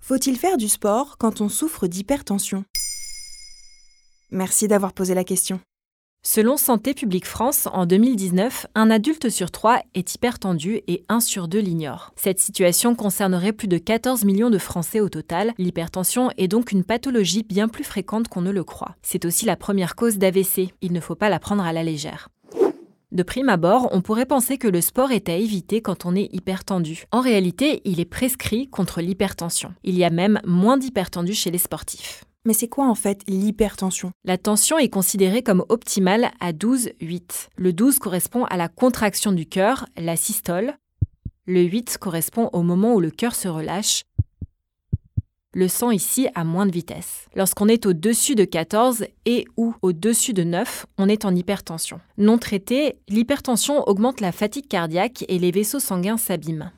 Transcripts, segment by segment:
Faut-il faire du sport quand on souffre d'hypertension? Merci d'avoir posé la question. Selon Santé publique France, en 2019, un adulte sur trois est hypertendu et un sur deux l'ignore. Cette situation concernerait plus de 14 millions de Français au total. L'hypertension est donc une pathologie bien plus fréquente qu'on ne le croit. C'est aussi la première cause d'AVC. Il ne faut pas la prendre à la légère. De prime abord, on pourrait penser que le sport est à éviter quand on est hypertendu. En réalité, il est prescrit contre l'hypertension. Il y a même moins d'hypertendus chez les sportifs. Mais c'est quoi en fait l'hypertension? La tension est considérée comme optimale à 12,8. Le 12 correspond à la contraction du cœur, la systole. Le 8 correspond au moment où le cœur se relâche. Le sang ici a moins de vitesse. Lorsqu'on est au-dessus de 14 et ou au-dessus de 9, on est en hypertension. Non traitée, l'hypertension augmente la fatigue cardiaque et les vaisseaux sanguins s'abîment.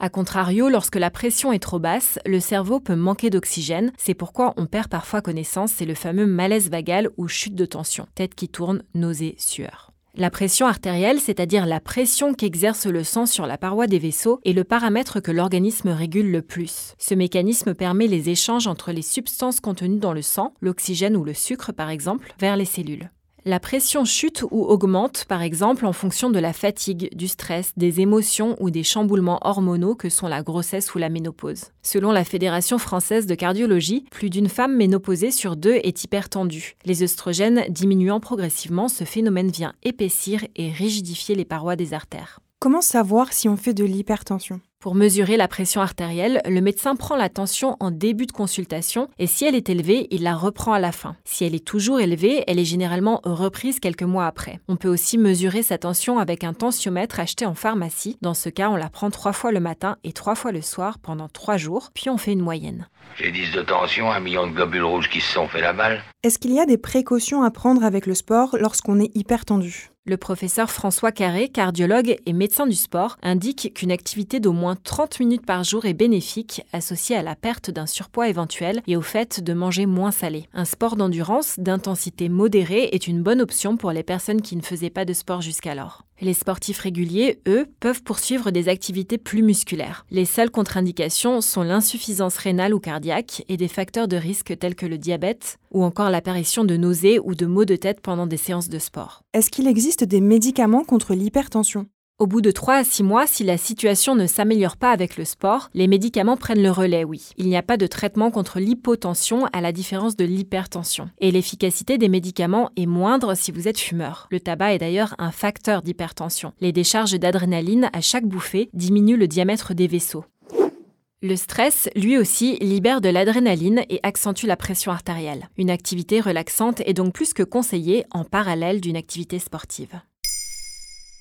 A contrario, lorsque la pression est trop basse, le cerveau peut manquer d'oxygène. C'est pourquoi on perd parfois connaissance, c'est le fameux malaise vagal ou chute de tension, tête qui tourne, nausée, sueur. La pression artérielle, c'est-à-dire la pression qu'exerce le sang sur la paroi des vaisseaux, est le paramètre que l'organisme régule le plus. Ce mécanisme permet les échanges entre les substances contenues dans le sang, l'oxygène ou le sucre par exemple, vers les cellules. La pression chute ou augmente, par exemple, en fonction de la fatigue, du stress, des émotions ou des chamboulements hormonaux que sont la grossesse ou la ménopause. Selon la Fédération française de cardiologie, plus d'une femme ménopausée sur deux est hypertendue. Les œstrogènes diminuant progressivement, ce phénomène vient épaissir et rigidifier les parois des artères. Comment savoir si on fait de l'hypertension? Pour mesurer la pression artérielle, le médecin prend la tension en début de consultation et si elle est élevée, il la reprend à la fin. Si elle est toujours élevée, elle est généralement reprise quelques mois après. On peut aussi mesurer sa tension avec un tensiomètre acheté en pharmacie. Dans ce cas, on la prend trois fois le matin et trois fois le soir pendant trois jours, puis on fait une moyenne. J'ai 10 de tension, un million de globules rouges qui se sont fait la balle. Est-ce qu'il y a des précautions à prendre avec le sport lorsqu'on est hypertendu? Le professeur François Carré, cardiologue et médecin du sport, indique qu'une activité d'au moins 30 minutes par jour est bénéfique, associée à la perte d'un surpoids éventuel et au fait de manger moins salé. Un sport d'endurance d'intensité modérée est une bonne option pour les personnes qui ne faisaient pas de sport jusqu'alors. Les sportifs réguliers, eux, peuvent poursuivre des activités plus musculaires. Les seules contre-indications sont l'insuffisance rénale ou cardiaque et des facteurs de risque tels que le diabète ou encore l'apparition de nausées ou de maux de tête pendant des séances de sport. Est-ce qu'il existe des médicaments contre l'hypertension? Au bout de 3 à 6 mois, si la situation ne s'améliore pas avec le sport, les médicaments prennent le relais, oui. Il n'y a pas de traitement contre l'hypotension à la différence de l'hypertension. Et l'efficacité des médicaments est moindre si vous êtes fumeur. Le tabac est d'ailleurs un facteur d'hypertension. Les décharges d'adrénaline à chaque bouffée diminuent le diamètre des vaisseaux. Le stress, lui aussi, libère de l'adrénaline et accentue la pression artérielle. Une activité relaxante est donc plus que conseillée en parallèle d'une activité sportive.